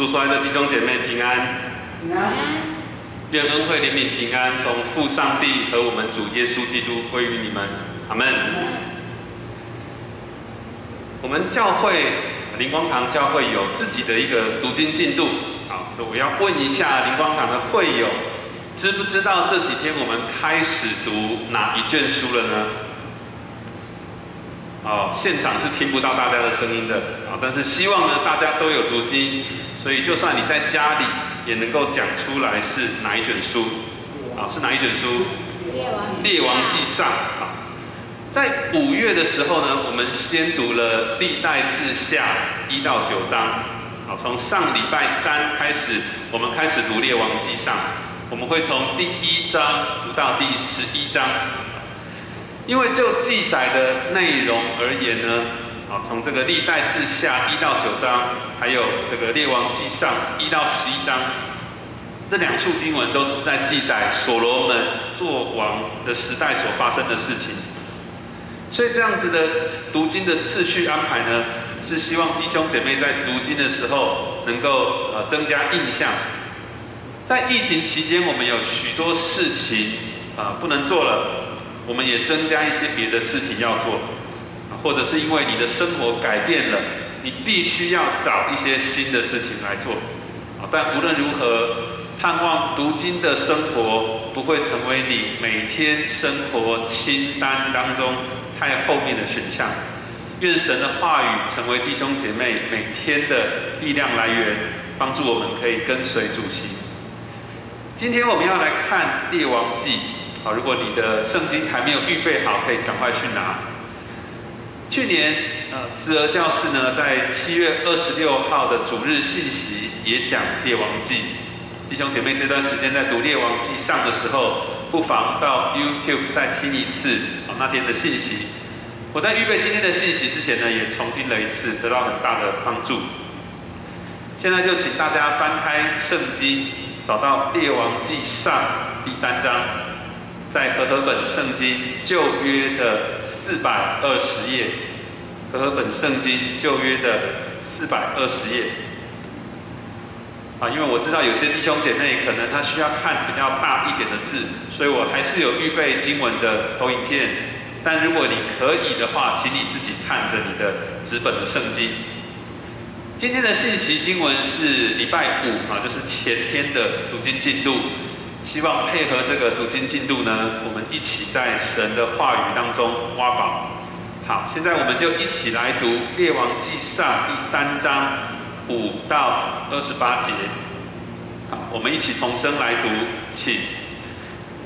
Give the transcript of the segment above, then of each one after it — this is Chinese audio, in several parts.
主所爱的弟兄姐妹平安，平安，愿恩惠怜悯平安从父上帝和我们主耶稣基督归于你们，阿门。我们教会灵光堂教会有自己的一个读经进度，好，我要问一下灵光堂的会友，知不知道这几天我们开始读哪一卷书了呢？哦，现场是听不到大家的声音的啊，但是希望呢大家都有读经，所以就算你在家里也能够讲出来是哪一卷书，啊，是哪一卷书？列王记上啊，在五月的时候呢，我们先读了历代志下一到九章，好，从上礼拜三开始，我们开始读列王记上，我们会从第一章读到第十一章。因为就记载的内容而言呢，啊，从这个历代志下一到九章，还有这个列王记上一到十一章，这两处经文都是在记载所罗门做王的时代所发生的事情。所以这样子的读经的次序安排呢，是希望弟兄姐妹在读经的时候能够呃增加印象。在疫情期间，我们有许多事情啊不能做了。我们也增加一些别的事情要做，或者是因为你的生活改变了，你必须要找一些新的事情来做。但无论如何，盼望读经的生活不会成为你每天生活清单当中太后面的选项。愿神的话语成为弟兄姐妹每天的力量来源，帮助我们可以跟随主席。今天我们要来看列王记。好，如果你的圣经还没有预备好，可以赶快去拿。去年，呃，慈儿教室呢，在七月二十六号的主日信息也讲列王记。弟兄姐妹，这段时间在读列王记上的时候，不妨到 YouTube 再听一次那天的信息。我在预备今天的信息之前呢，也重听了一次，得到很大的帮助。现在就请大家翻开圣经，找到列王记上第三章。在和合本圣经旧约的四百二十页，和合本圣经旧约的四百二十页。啊，因为我知道有些弟兄姐妹可能他需要看比较大一点的字，所以我还是有预备经文的投影片。但如果你可以的话，请你自己看着你的纸本的圣经。今天的信息经文是礼拜五啊，就是前天的读经进度。希望配合这个读经进度呢，我们一起在神的话语当中挖宝。好，现在我们就一起来读《列王记上》第三章五到二十八节。好，我们一起同声来读，请。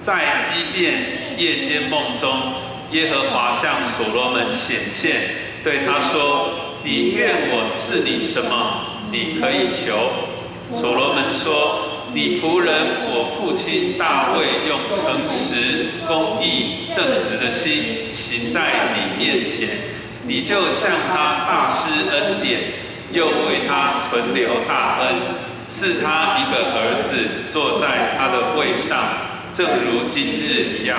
在畸变夜间梦中，耶和华向所罗门显现，对他说：“你愿我赐你什么？你可以求。”所罗门说。你仆人我父亲大卫用诚实、公义、正直的心行在你面前，你就向他大施恩典，又为他存留大恩，赐他一个儿子坐在他的位上，正如今日一样。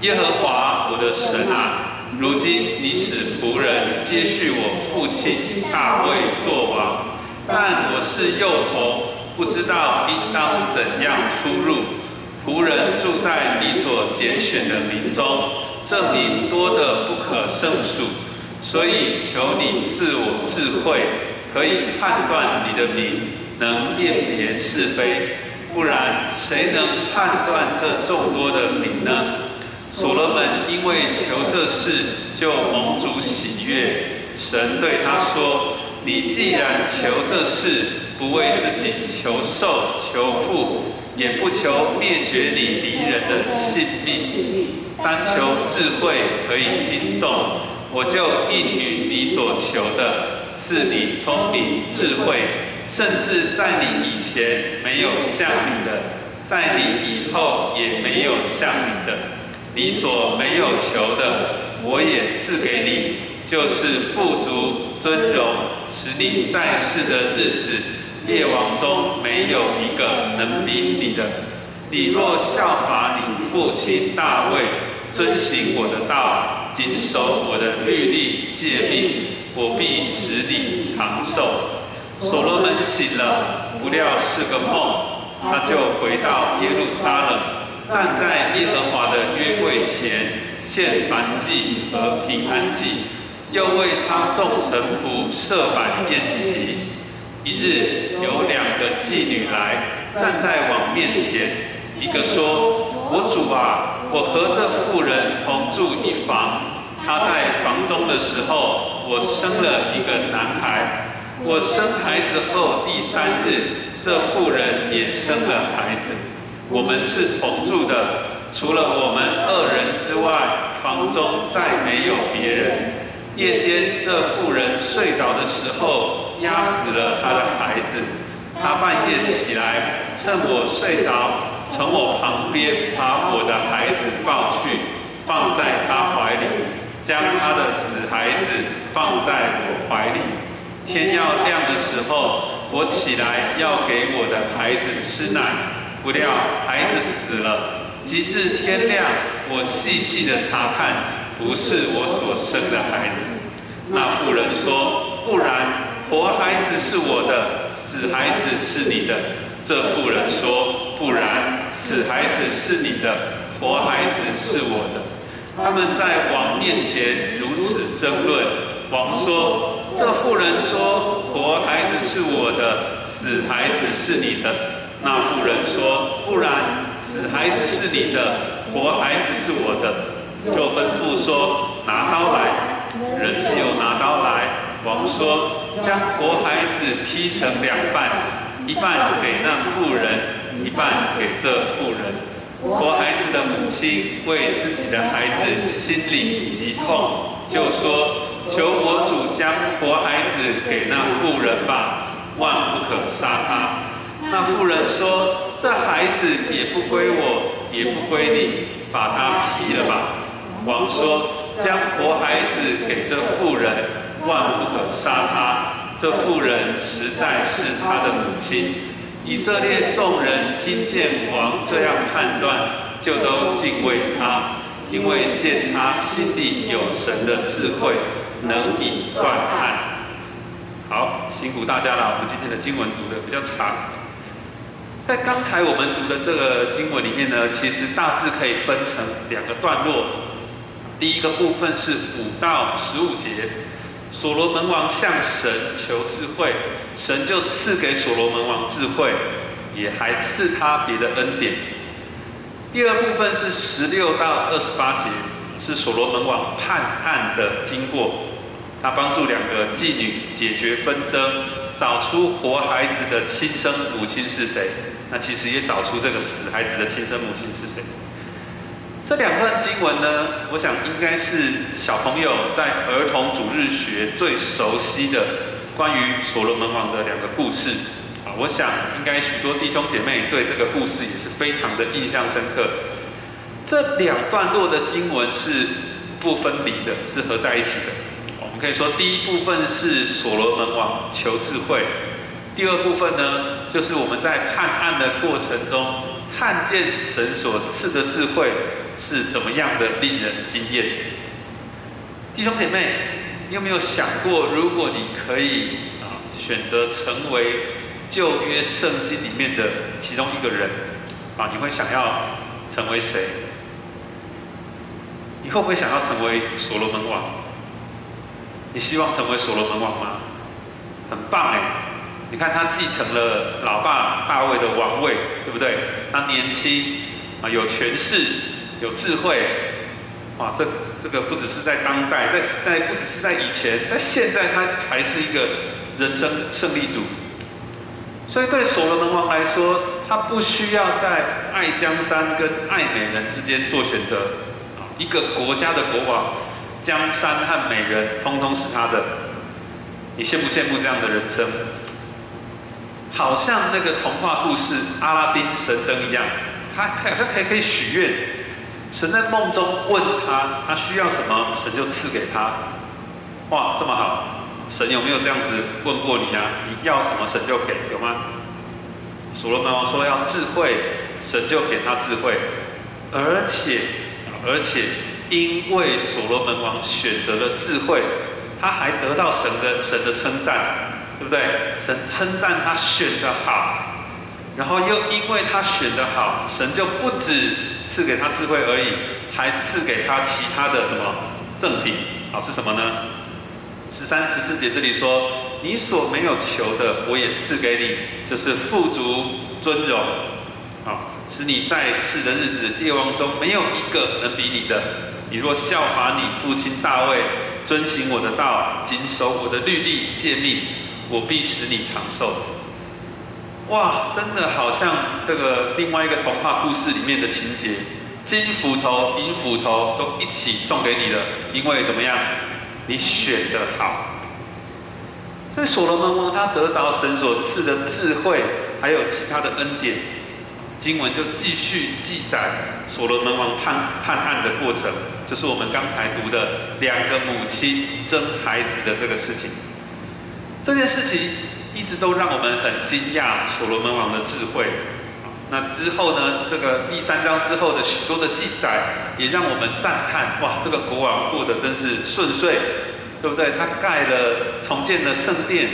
耶和华我的神啊，如今你使仆人接续我父亲大卫做王，但我是幼童。不知道应当怎样出入，仆人住在你所拣选的民中，这名多得不可胜数，所以求你赐我智慧，可以判断你的名，能辨别是非，不然谁能判断这众多的名呢？所罗门因为求这事，就蒙主喜悦。神对他说：“你既然求这事。”不为自己求寿求富，也不求灭绝你敌人的性命，单求智慧可以听颂，我就应允你所求的，赐你聪明智慧，甚至在你以前没有像你的，在你以后也没有像你的，你所没有求的，我也赐给你，就是富足尊荣，使你在世的日子。列王中没有一个能比你的。你若效法你父亲大卫，遵行我的道，谨守我的律例诫命，我必使你长寿。所罗门醒了，不料是个梦，他就回到耶路撒冷，站在耶和华的约柜前，献燔祭和平安祭，又为他众臣仆设摆宴席。一日，有两个妓女来，站在王面前，一个说：“我主啊，我和这妇人同住一房。”她在房中的时候，我生了一个男孩。我生孩子后第三日，这妇人也生了孩子。我们是同住的，除了我们二人之外，房中再没有别人。夜间，这妇人睡着的时候，压死了她的孩子。她半夜起来，趁我睡着，从我旁边把我的孩子抱去，放在她怀里。将他的死孩子放在我怀里。天要亮的时候，我起来要给我的孩子吃奶，不料孩子死了。及至天亮，我细细的查看，不是我所生的孩子。那妇人说：“不然，活孩子是我的，死孩子是你的。”这妇人说：“不然，死孩子是你的，活孩子是我的。”他们在王面前如此争论。王说：“这妇人说，活孩子是我的，死孩子是你的。”那妇人说：“不然，死孩子是你的，活孩子是我的。”就吩咐说：“拿刀来。”人就拿刀来。王说：“将活孩子劈成两半，一半给那妇人，一半给这妇人。”活孩子的母亲为自己的孩子心里极痛，就说：“求我主将活孩子给那妇人吧，万不可杀他。”那妇人说：“这孩子也不归我，也不归你，把他劈了吧。”王说：“将活孩子给这妇人，万不可杀他。这妇人实在是他的母亲。”以色列众人听见王这样判断，就都敬畏他，因为见他心里有神的智慧，能以断案。好，辛苦大家了。我们今天的经文读的比较长，在刚才我们读的这个经文里面呢，其实大致可以分成两个段落。第一个部分是五到十五节。所罗门王向神求智慧，神就赐给所罗门王智慧，也还赐他别的恩典。第二部分是十六到二十八节，是所罗门王判案的经过。他帮助两个妓女解决纷争，找出活孩子的亲生母亲是谁。那其实也找出这个死孩子的亲生母亲是谁。这两段经文呢，我想应该是小朋友在儿童主日学最熟悉的关于所罗门王的两个故事啊。我想应该许多弟兄姐妹对这个故事也是非常的印象深刻。这两段落的经文是不分离的，是合在一起的。我们可以说，第一部分是所罗门王求智慧，第二部分呢，就是我们在判案的过程中看见神所赐的智慧。是怎么样的令人惊艳？弟兄姐妹，你有没有想过，如果你可以啊选择成为旧约圣经里面的其中一个人啊，你会想要成为谁？你会不会想要成为所罗门王？你希望成为所罗门王吗？很棒哎！你看他继承了老爸大卫的王位，对不对？他年轻啊，有权势。有智慧，哇！这这个不只是在当代，在在不只是在以前，在现在他还是一个人生胜利组。所以对所罗门王来说，他不需要在爱江山跟爱美人之间做选择。一个国家的国王，江山和美人通通是他的。你羡不羡慕这样的人生？好像那个童话故事《阿拉丁神灯》一样，他好像可以可以许愿。神在梦中问他，他需要什么，神就赐给他。哇，这么好！神有没有这样子问过你啊？你要什么，神就给，有吗？所罗门王说要智慧，神就给他智慧，而且，而且，因为所罗门王选择了智慧，他还得到神的神的称赞。对不对？神称赞他选的好，然后又因为他选的好，神就不止赐给他智慧而已，还赐给他其他的什么赠品？好是什么呢？十三、十四节这里说：“你所没有求的，我也赐给你，就是富足、尊荣，啊，使你在世的日子，列王中没有一个能比你的。你若效法你父亲大卫，遵行我的道，谨守我的律例诫命，我必使你长寿。”哇，真的好像这个另外一个童话故事里面的情节，金斧头、银斧头都一起送给你了，因为怎么样？你选的好，所以所罗门王他得着神所赐的智慧，还有其他的恩典，经文就继续记载所罗门王判判案的过程，就是我们刚才读的两个母亲争孩子的这个事情。这件事情一直都让我们很惊讶所罗门王的智慧。那之后呢？这个第三章之后的许多的记载，也让我们赞叹：哇，这个国王过得真是顺遂，对不对？他盖了、重建了圣殿，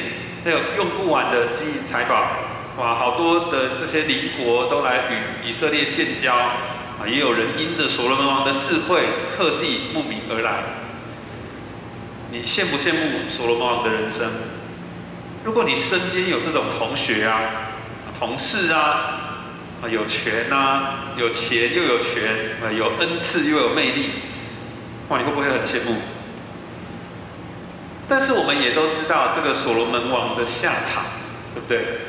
还有用不完的金银财宝，哇，好多的这些邻国都来与以色列建交啊！也有人因着所罗门王的智慧，特地慕名而来。你羡不羡慕所罗门王的人生？如果你身边有这种同学啊、同事啊，啊，有权呐，有钱又有权，啊，有恩赐又有魅力，哇，你会不会很羡慕？但是我们也都知道这个所罗门王的下场，对不对？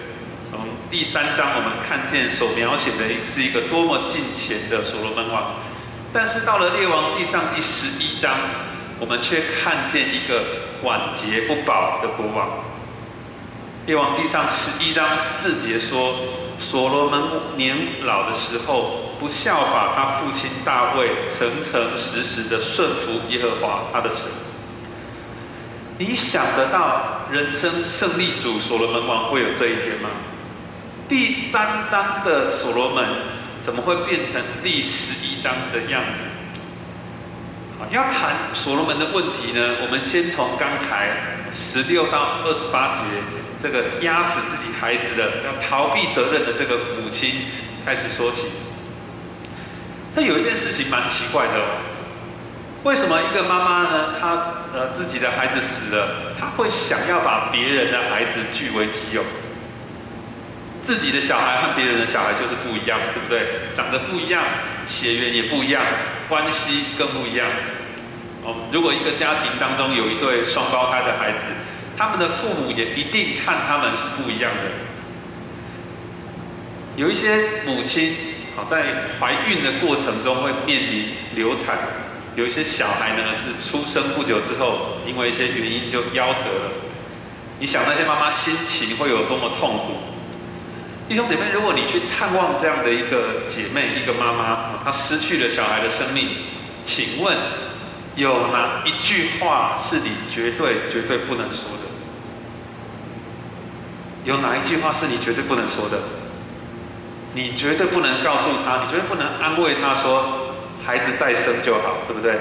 从第三章我们看见所描写的是一个多么近前的所罗门王，但是到了列王记上第十一章，我们却看见一个晚节不保的国王。列王记上十一章四节说。所罗门年老的时候，不效法他父亲大卫，诚诚实实的顺服耶和华他的神。你想得到人生胜利主所罗门王会有这一天吗？第三章的所罗门怎么会变成第十一章的样子？要谈所罗门的问题呢？我们先从刚才十六到二十八节。这个压死自己孩子的、要逃避责任的这个母亲开始说起。他有一件事情蛮奇怪的，为什么一个妈妈呢？她呃自己的孩子死了，她会想要把别人的孩子据为己有？自己的小孩和别人的小孩就是不一样，对不对？长得不一样，血缘也不一样，关系更不一样。哦，如果一个家庭当中有一对双胞胎的孩子。他们的父母也一定看他们是不一样的。有一些母亲，好在怀孕的过程中会面临流产；有一些小孩呢是出生不久之后，因为一些原因就夭折了。你想那些妈妈心情会有多么痛苦？弟兄姐妹，如果你去探望这样的一个姐妹、一个妈妈，她失去了小孩的生命，请问有哪一句话是你绝对、绝对不能说？有哪一句话是你绝对不能说的？你绝对不能告诉他，你绝对不能安慰他说孩子再生就好，对不对？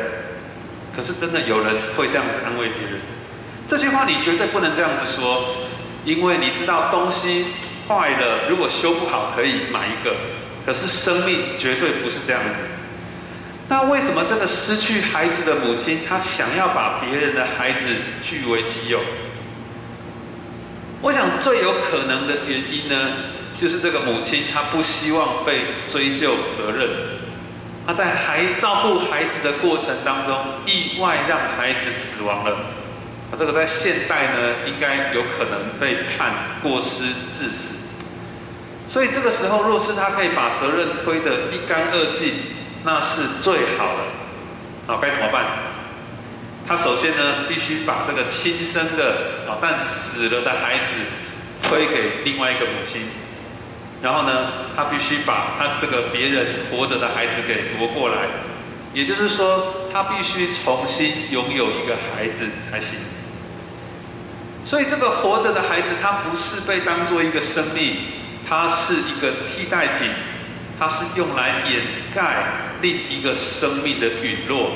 可是真的有人会这样子安慰别人。这句话你绝对不能这样子说，因为你知道东西坏了，如果修不好可以买一个，可是生命绝对不是这样子。那为什么这个失去孩子的母亲，她想要把别人的孩子据为己有？我想最有可能的原因呢，就是这个母亲她不希望被追究责任，她在孩照顾孩子的过程当中，意外让孩子死亡了。啊，这个在现代呢，应该有可能被判过失致死。所以这个时候，若是她可以把责任推得一干二净，那是最好的。好，该怎么办？他首先呢，必须把这个亲生的啊但死了的孩子推给另外一个母亲，然后呢，他必须把他这个别人活着的孩子给夺过来，也就是说，他必须重新拥有一个孩子才行。所以，这个活着的孩子，他不是被当做一个生命，他是一个替代品，他是用来掩盖另一个生命的陨落。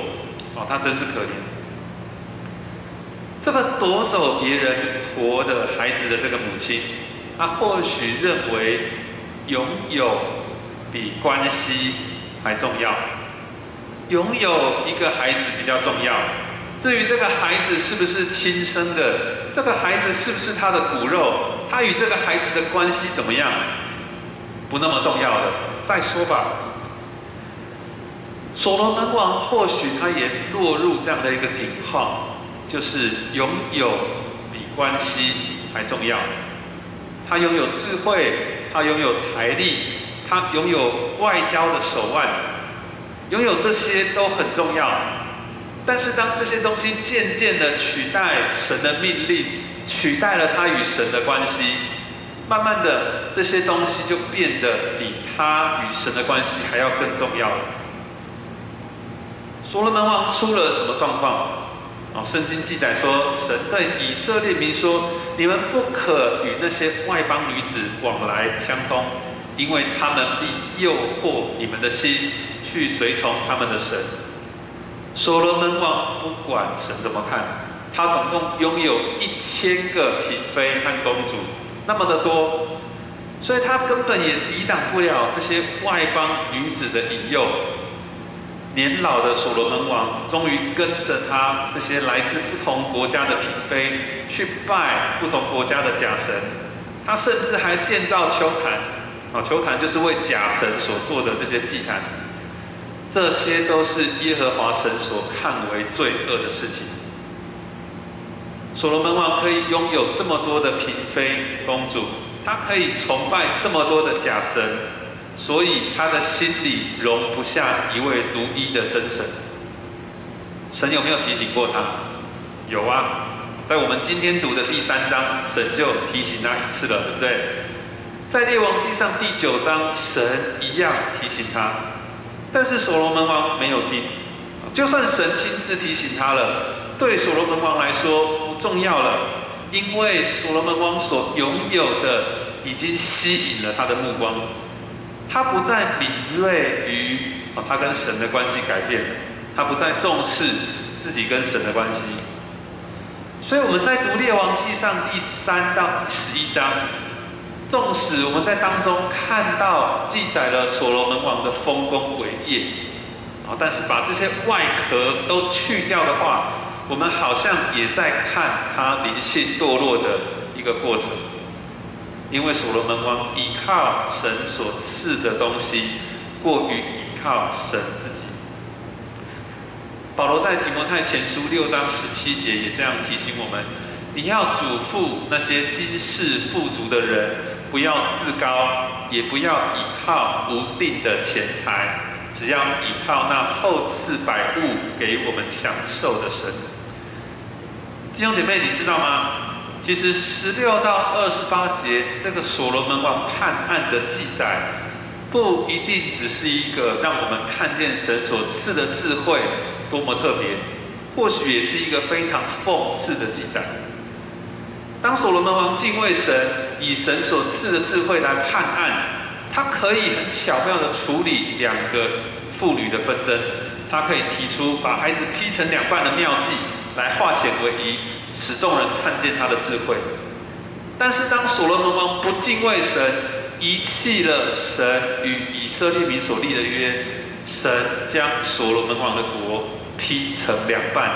哦，他真是可怜。这个夺走别人活的孩子的这个母亲，她或许认为拥有比关系还重要，拥有一个孩子比较重要。至于这个孩子是不是亲生的，这个孩子是不是他的骨肉，他与这个孩子的关系怎么样，不那么重要的。再说吧，所罗门王或许他也落入这样的一个境况。就是拥有比关系还重要。他拥有智慧，他拥有财力，他拥有外交的手腕，拥有这些都很重要。但是当这些东西渐渐的取代神的命令，取代了他与神的关系，慢慢的这些东西就变得比他与神的关系还要更重要了。所罗门王出了什么状况？哦，圣经记载说，神对以色列民说：“你们不可与那些外邦女子往来相通，因为他们必诱惑你们的心，去随从他们的神。”所罗门王不管神怎么看，他总共拥有一千个嫔妃和公主，那么的多，所以他根本也抵挡不了这些外邦女子的引诱。年老的所罗门王终于跟着他这些来自不同国家的嫔妃去拜不同国家的假神，他甚至还建造秋坛，啊，秋坛就是为假神所做的这些祭坛，这些都是耶和华神所看为罪恶的事情。所罗门王可以拥有这么多的嫔妃公主，他可以崇拜这么多的假神。所以他的心里容不下一位独一的真神。神有没有提醒过他？有啊，在我们今天读的第三章，神就提醒他一次了，对不对？在列王记上第九章，神一样提醒他，但是所罗门王没有听。就算神亲自提醒他了，对所罗门王来说不重要了，因为所罗门王所拥有的已经吸引了他的目光。他不再敏锐于啊，他跟神的关系改变，他不再重视自己跟神的关系。所以我们在读列王记上第三到十一章，纵使我们在当中看到记载了所罗门王的丰功伟业，啊，但是把这些外壳都去掉的话，我们好像也在看他灵性堕落的一个过程。因为所罗门王依靠神所赐的东西，过于依靠神自己。保罗在提摩太前书六章十七节也这样提醒我们：你要嘱咐那些今世富足的人，不要自高，也不要依靠无定的钱财，只要依靠那厚赐百物给我们享受的神。弟兄姐妹，你知道吗？其实十六到二十八节这个所罗门王判案的记载，不一定只是一个让我们看见神所赐的智慧多么特别，或许也是一个非常讽刺的记载。当所罗门王敬畏神，以神所赐的智慧来判案，他可以很巧妙的处理两个妇女的纷争，他可以提出把孩子劈成两半的妙计，来化险为夷。使众人看见他的智慧，但是当所罗门王不敬畏神，遗弃了神与以色列民所立的约，神将所罗门王的国劈成两半，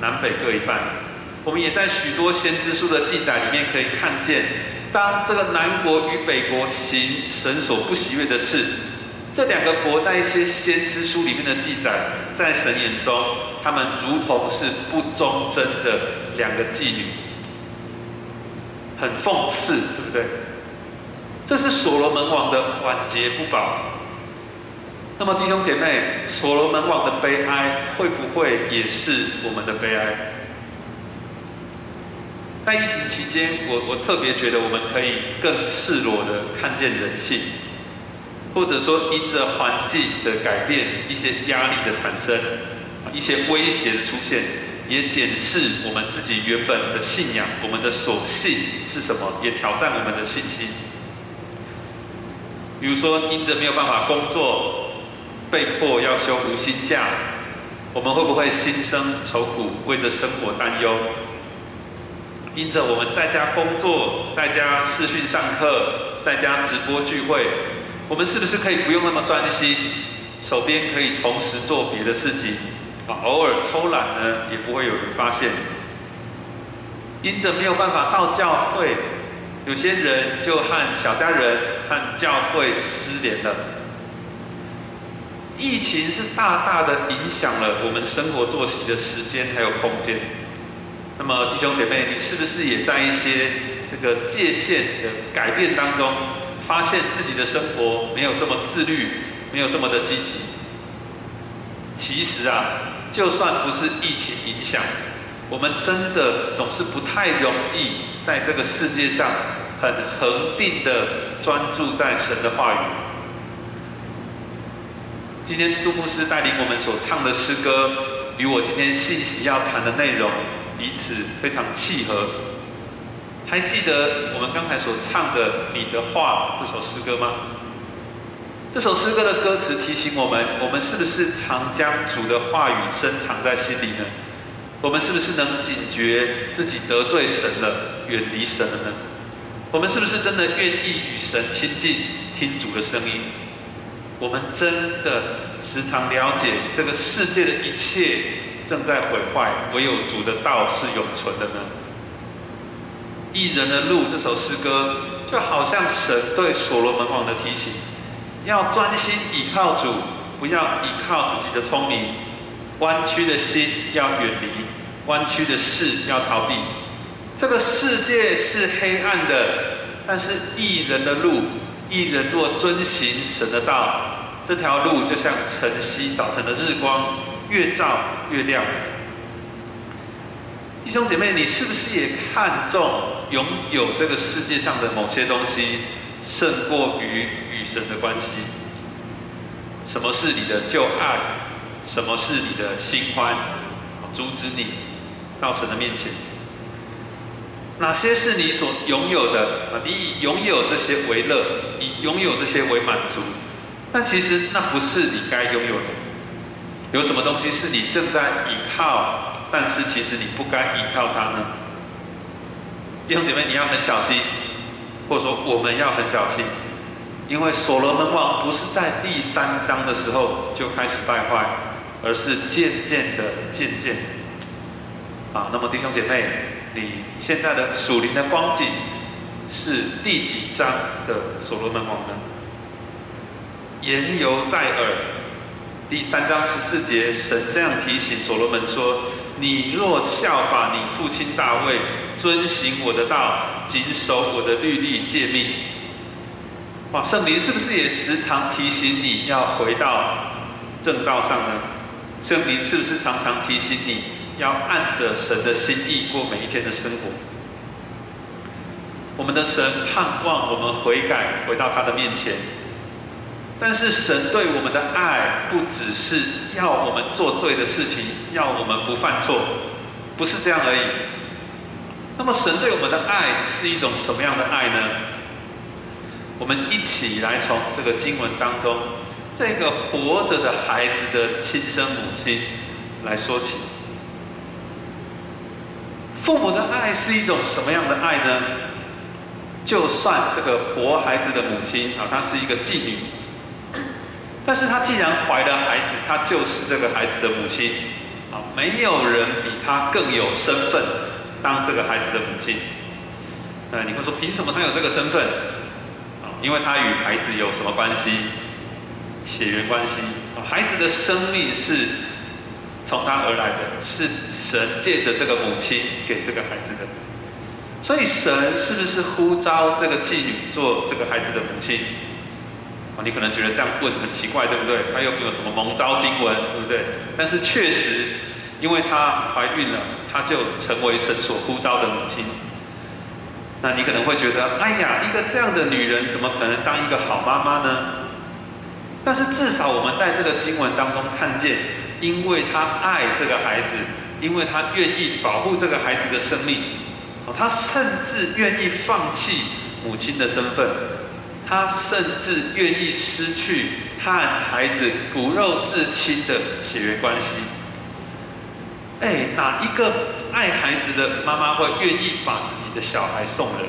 南北各一半。我们也在许多先知书的记载里面可以看见，当这个南国与北国行神所不喜悦的事，这两个国在一些先知书里面的记载，在神眼中，他们如同是不忠贞的。两个妓女，很讽刺，对不对？这是所罗门王的晚节不保。那么弟兄姐妹，所罗门王的悲哀会不会也是我们的悲哀？在疫情期间，我我特别觉得我们可以更赤裸的看见人性，或者说因着环境的改变，一些压力的产生，一些威胁的出现。也检视我们自己原本的信仰，我们的所信是什么，也挑战我们的信心。比如说，因着没有办法工作，被迫要休无薪假，我们会不会心生愁苦，为着生活担忧？因着我们在家工作，在家视讯上课，在家直播聚会，我们是不是可以不用那么专心，手边可以同时做别的事情？啊，偶尔偷懒呢，也不会有人发现。因着没有办法到教会，有些人就和小家人、和教会失联了。疫情是大大的影响了我们生活作息的时间还有空间。那么弟兄姐妹，你是不是也在一些这个界限的改变当中，发现自己的生活没有这么自律，没有这么的积极？其实啊，就算不是疫情影响，我们真的总是不太容易在这个世界上很恒定的专注在神的话语。今天杜牧师带领我们所唱的诗歌，与我今天信息要谈的内容彼此非常契合。还记得我们刚才所唱的《你的话》这首诗歌吗？这首诗歌的歌词提醒我们：我们是不是常将主的话语深藏在心里呢？我们是不是能警觉自己得罪神了、远离神了呢？我们是不是真的愿意与神亲近、听主的声音？我们真的时常了解这个世界的一切正在毁坏，唯有主的道是永存的呢。一人的路这首诗歌，就好像神对所罗门王的提醒：要专心倚靠主，不要依靠自己的聪明；弯曲的心要远离，弯曲的事要逃避。这个世界是黑暗的，但是一人的路。一人若遵行神的道，这条路就像晨曦早晨的日光，越照越亮。弟兄姐妹，你是不是也看重拥有这个世界上的某些东西，胜过于与神的关系？什么是你的旧爱？什么是你的新欢？阻止你到神的面前？哪些是你所拥有的？啊，你以拥有这些为乐，以拥有这些为满足。但其实那不是你该拥有的。有什么东西是你正在依靠，但是其实你不该依靠它呢？弟兄姐妹，你要很小心，或者说我们要很小心，因为所罗门王不是在第三章的时候就开始败坏，而是渐渐的、渐渐。啊，那么弟兄姐妹。你现在的属灵的光景是第几章的所罗门王呢？言犹在耳。第三章十四节，神这样提醒所罗门说：“你若效法你父亲大卫，遵行我的道，谨守我的律例诫命。”哇，圣灵是不是也时常提醒你要回到正道上呢？圣灵是不是常常提醒你？要按着神的心意过每一天的生活。我们的神盼望我们悔改，回到他的面前。但是神对我们的爱，不只是要我们做对的事情，要我们不犯错，不是这样而已。那么神对我们的爱是一种什么样的爱呢？我们一起来从这个经文当中，这个活着的孩子的亲生母亲来说起。父母的爱是一种什么样的爱呢？就算这个活孩子的母亲啊，她是一个妓女，但是她既然怀了孩子，她就是这个孩子的母亲啊，没有人比她更有身份当这个孩子的母亲。呃，你会说凭什么她有这个身份？啊，因为她与孩子有什么关系？血缘关系，孩子的生命是。从他而来的是神借着这个母亲给这个孩子的，所以神是不是呼召这个妓女做这个孩子的母亲？啊，你可能觉得这样问很奇怪，对不对？他又没有什么蒙召经文，对不对？但是确实，因为她怀孕了，她就成为神所呼召的母亲。那你可能会觉得，哎呀，一个这样的女人怎么可能当一个好妈妈呢？但是至少我们在这个经文当中看见。因为她爱这个孩子，因为她愿意保护这个孩子的生命，哦，他甚至愿意放弃母亲的身份，他甚至愿意失去和孩子骨肉至亲的血缘关系。哎，哪一个爱孩子的妈妈会愿意把自己的小孩送人？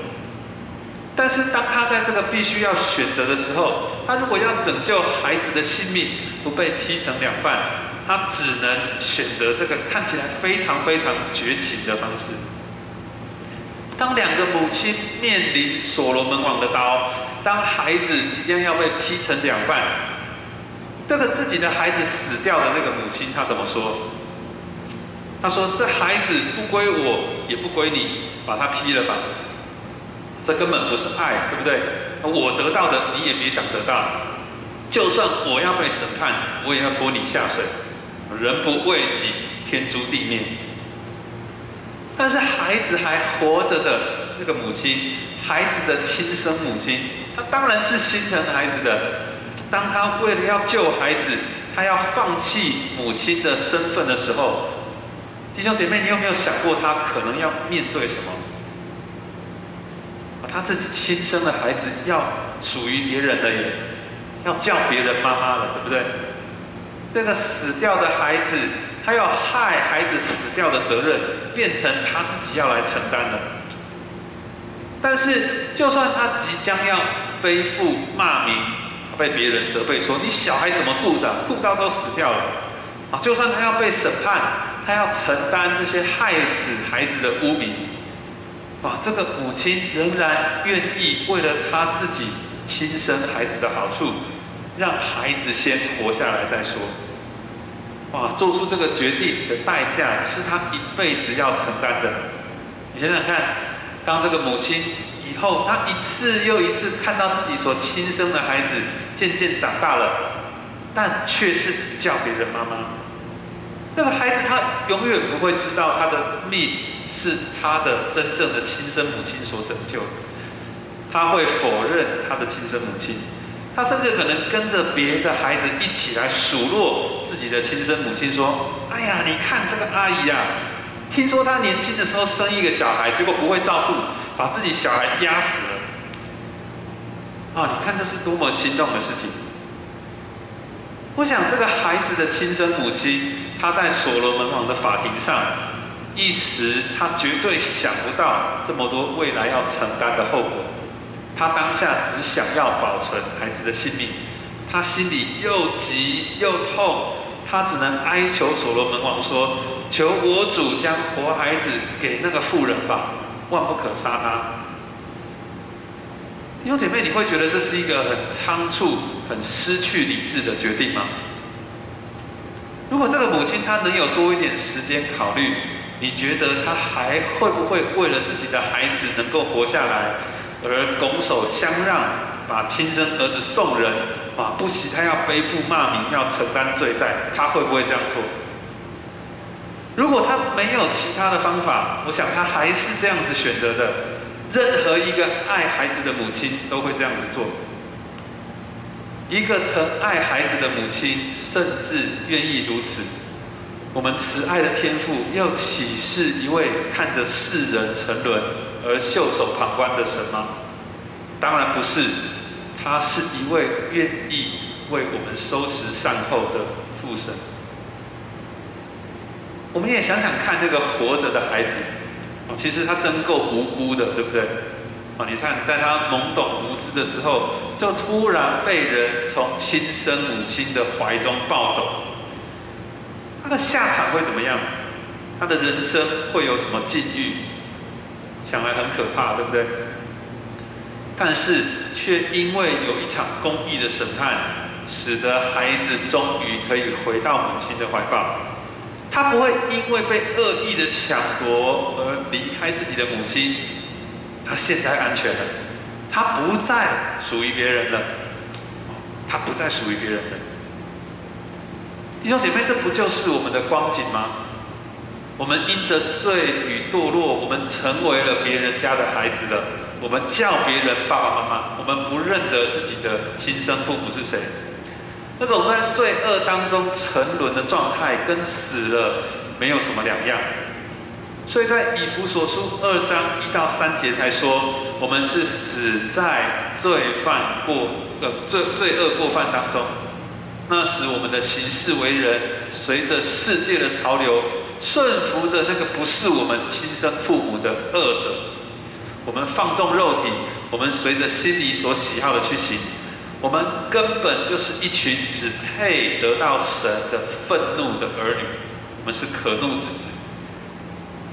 但是当他在这个必须要选择的时候，他如果要拯救孩子的性命不被劈成两半，他只能选择这个看起来非常非常绝情的方式。当两个母亲面临所罗门王的刀，当孩子即将要被劈成两半，这个自己的孩子死掉的那个母亲，她怎么说？她说：“这孩子不归我，也不归你，把他劈了吧。这根本不是爱，对不对？我得到的，你也别想得到。就算我要被审判，我也要拖你下水。人不为己，天诛地灭。”但是孩子还活着的那个母亲，孩子的亲生母亲，她当然是心疼孩子的。当她为了要救孩子，她要放弃母亲的身份的时候，弟兄姐妹，你有没有想过她可能要面对什么？她自己亲生的孩子要属于别人的耶，要叫别人妈妈了，对不对？那个死掉的孩子。他要害孩子死掉的责任变成他自己要来承担的，但是就算他即将要背负骂名，被别人责备说你小孩怎么顾的，顾到都死掉了啊！就算他要被审判，他要承担这些害死孩子的污名，啊，这个母亲仍然愿意为了他自己亲生孩子的好处，让孩子先活下来再说。哇，做出这个决定的代价是他一辈子要承担的。你想想看，当这个母亲以后，她一次又一次看到自己所亲生的孩子渐渐长大了，但却是叫别人妈妈。这个孩子他永远不会知道他的命是他的真正的亲生母亲所拯救的，他会否认他的亲生母亲。他甚至可能跟着别的孩子一起来数落自己的亲生母亲，说：“哎呀，你看这个阿姨呀，听说她年轻的时候生一个小孩，结果不会照顾，把自己小孩压死了。啊，你看这是多么心动的事情！我想这个孩子的亲生母亲，她在所罗门王的法庭上，一时她绝对想不到这么多未来要承担的后果。”他当下只想要保存孩子的性命，他心里又急又痛，他只能哀求所罗门王说：“求我主将活孩子给那个妇人吧，万不可杀他。”弟兄姐妹，你会觉得这是一个很仓促、很失去理智的决定吗？如果这个母亲她能有多一点时间考虑，你觉得她还会不会为了自己的孩子能够活下来？而拱手相让，把亲生儿子送人，啊，不惜他要背负骂名，要承担罪债，他会不会这样做？如果他没有其他的方法，我想他还是这样子选择的。任何一个爱孩子的母亲都会这样子做。一个疼爱孩子的母亲，甚至愿意如此。我们慈爱的天父，又岂是一位看着世人沉沦而袖手旁观的神吗？当然不是，他是一位愿意为我们收拾善后的父神。我们也想想看，这个活着的孩子，哦，其实他真够无辜的，对不对？哦，你看，在他懵懂无知的时候，就突然被人从亲生母亲的怀中抱走。他的下场会怎么样？他的人生会有什么境遇？想来很可怕，对不对？但是却因为有一场公义的审判，使得孩子终于可以回到母亲的怀抱。他不会因为被恶意的抢夺而离开自己的母亲。他现在安全了，他不再属于别人了，他不再属于别人了。弟兄姐妹，这不就是我们的光景吗？我们因着罪与堕落，我们成为了别人家的孩子了。我们叫别人爸爸妈妈，我们不认得自己的亲生父母是谁。那种在罪恶当中沉沦的状态，跟死了没有什么两样。所以在以弗所书二章一到三节才说，我们是死在罪犯过呃罪罪恶过犯当中。那时我们的行事为人，随着世界的潮流，顺服着那个不是我们亲生父母的恶者。我们放纵肉体，我们随着心里所喜好的去行。我们根本就是一群只配得到神的愤怒的儿女，我们是可怒之子。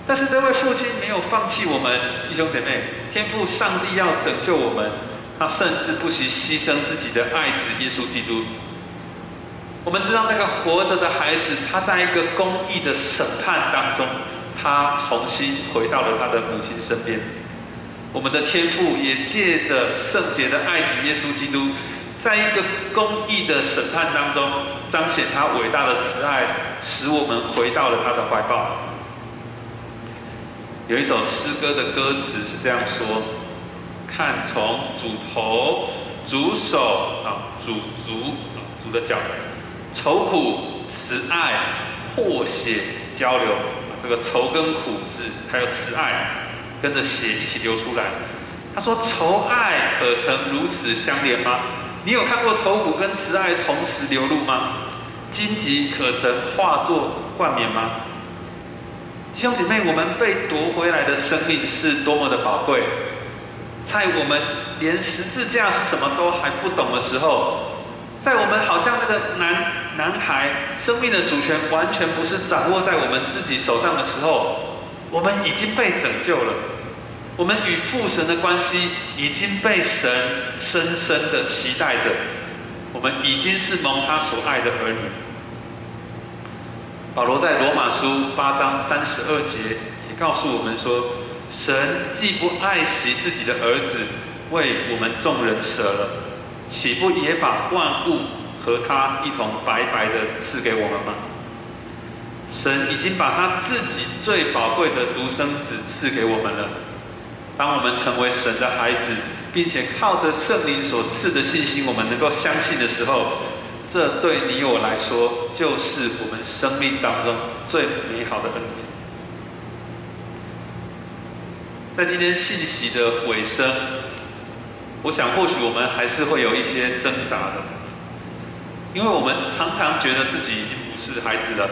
但是这位父亲没有放弃我们，弟兄姐妹，天父上帝要拯救我们，他甚至不惜牺牲自己的爱子耶稣基督。我们知道那个活着的孩子，他在一个公义的审判当中，他重新回到了他的母亲身边。我们的天父也借着圣洁的爱子耶稣基督，在一个公义的审判当中，彰显他伟大的慈爱，使我们回到了他的怀抱。有一首诗歌的歌词是这样说：看从主头、主手啊、主足啊、主的脚。愁苦、慈爱、破血交流，这个愁跟苦是还有慈爱，跟着血一起流出来。他说：“愁爱可曾如此相连吗？你有看过愁苦跟慈爱同时流露吗？荆棘可曾化作冠冕吗？”弟兄姐妹，我们被夺回来的生命是多么的宝贵！在我们连十字架是什么都还不懂的时候。在我们好像那个男男孩生命的主权完全不是掌握在我们自己手上的时候，我们已经被拯救了。我们与父神的关系已经被神深深的期待着。我们已经是蒙他所爱的儿女。保罗在罗马书八章三十二节也告诉我们说：神既不爱惜自己的儿子，为我们众人舍了。岂不也把万物和他一同白白的赐给我们吗？神已经把他自己最宝贵的独生子赐给我们了。当我们成为神的孩子，并且靠着圣灵所赐的信心，我们能够相信的时候，这对你我来说，就是我们生命当中最美好的恩典。在今天信息的尾声。我想，或许我们还是会有一些挣扎的，因为我们常常觉得自己已经不是孩子了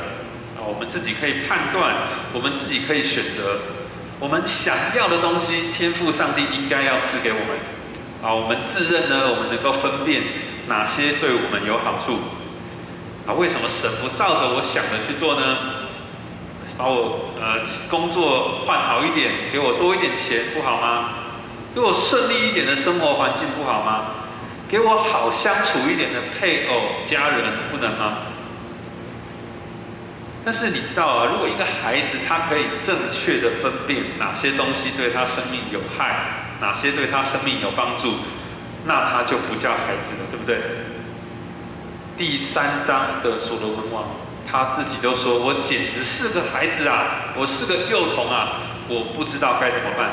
我们自己可以判断，我们自己可以选择，我们想要的东西，天赋上帝应该要赐给我们啊，我们自认呢，我们能够分辨哪些对我们有好处啊？为什么神不照着我想的去做呢？把我呃工作换好一点，给我多一点钱，不好吗？给我顺利一点的生活环境不好吗？给我好相处一点的配偶、家人不能吗？但是你知道啊，如果一个孩子他可以正确的分辨哪些东西对他生命有害，哪些对他生命有帮助，那他就不叫孩子了，对不对？第三章的所罗门王他自己都说：“我简直是个孩子啊，我是个幼童啊，我不知道该怎么办。”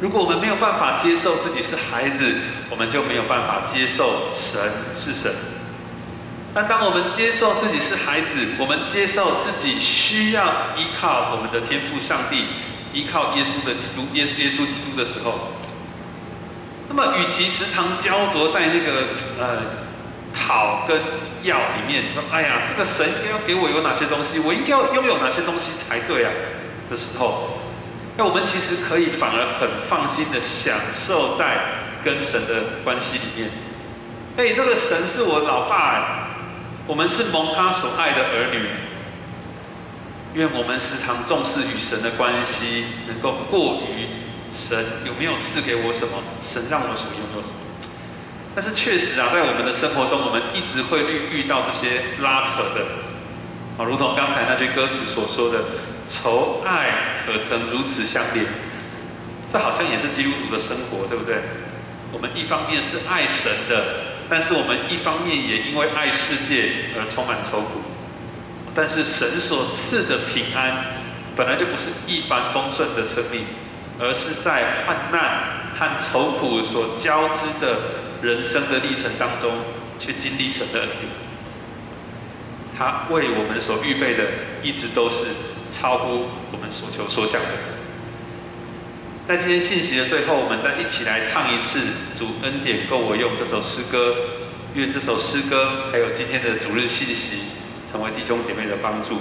如果我们没有办法接受自己是孩子，我们就没有办法接受神是神。但当我们接受自己是孩子，我们接受自己需要依靠我们的天赋上帝，依靠耶稣的基督，耶稣耶稣基督的时候，那么与其时常焦灼在那个呃讨跟要里面，说哎呀，这个神应该要给我有哪些东西，我应该要拥有哪些东西才对啊的时候。那我们其实可以反而很放心的享受在跟神的关系里面。哎，这个神是我老爸，我们是蒙他所爱的儿女。愿我们时常重视与神的关系，能够过于神有没有赐给我什么，神让我所拥有什么。但是确实啊，在我们的生活中，我们一直会遇遇到这些拉扯的，啊，如同刚才那句歌词所说的。仇爱可曾如此相连？这好像也是基督徒的生活，对不对？我们一方面是爱神的，但是我们一方面也因为爱世界而充满愁苦。但是神所赐的平安，本来就不是一帆风顺的生命，而是在患难和愁苦所交织的人生的历程当中，去经历神的恩典。他为我们所预备的，一直都是。超乎我们所求所想的。在今天信息的最后，我们再一起来唱一次《主恩典够我用》这首诗歌。愿这首诗歌还有今天的主日信息，成为弟兄姐妹的帮助。